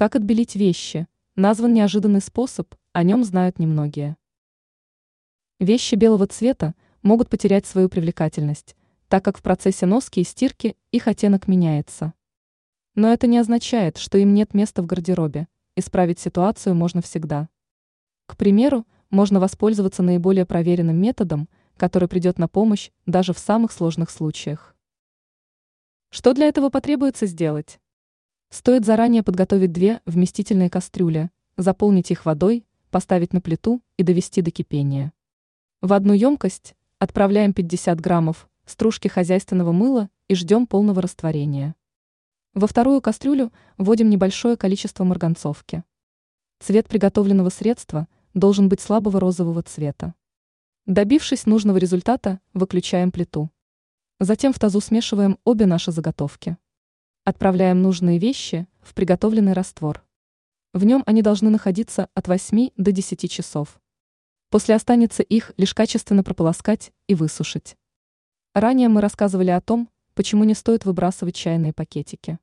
Как отбелить вещи? Назван неожиданный способ, о нем знают немногие. Вещи белого цвета могут потерять свою привлекательность, так как в процессе носки и стирки их оттенок меняется. Но это не означает, что им нет места в гардеробе. Исправить ситуацию можно всегда. К примеру, можно воспользоваться наиболее проверенным методом, который придет на помощь даже в самых сложных случаях. Что для этого потребуется сделать? Стоит заранее подготовить две вместительные кастрюли, заполнить их водой, поставить на плиту и довести до кипения. В одну емкость отправляем 50 граммов стружки хозяйственного мыла и ждем полного растворения. Во вторую кастрюлю вводим небольшое количество марганцовки. Цвет приготовленного средства должен быть слабого розового цвета. Добившись нужного результата, выключаем плиту. Затем в тазу смешиваем обе наши заготовки. Отправляем нужные вещи в приготовленный раствор. В нем они должны находиться от 8 до 10 часов. После останется их лишь качественно прополоскать и высушить. Ранее мы рассказывали о том, почему не стоит выбрасывать чайные пакетики.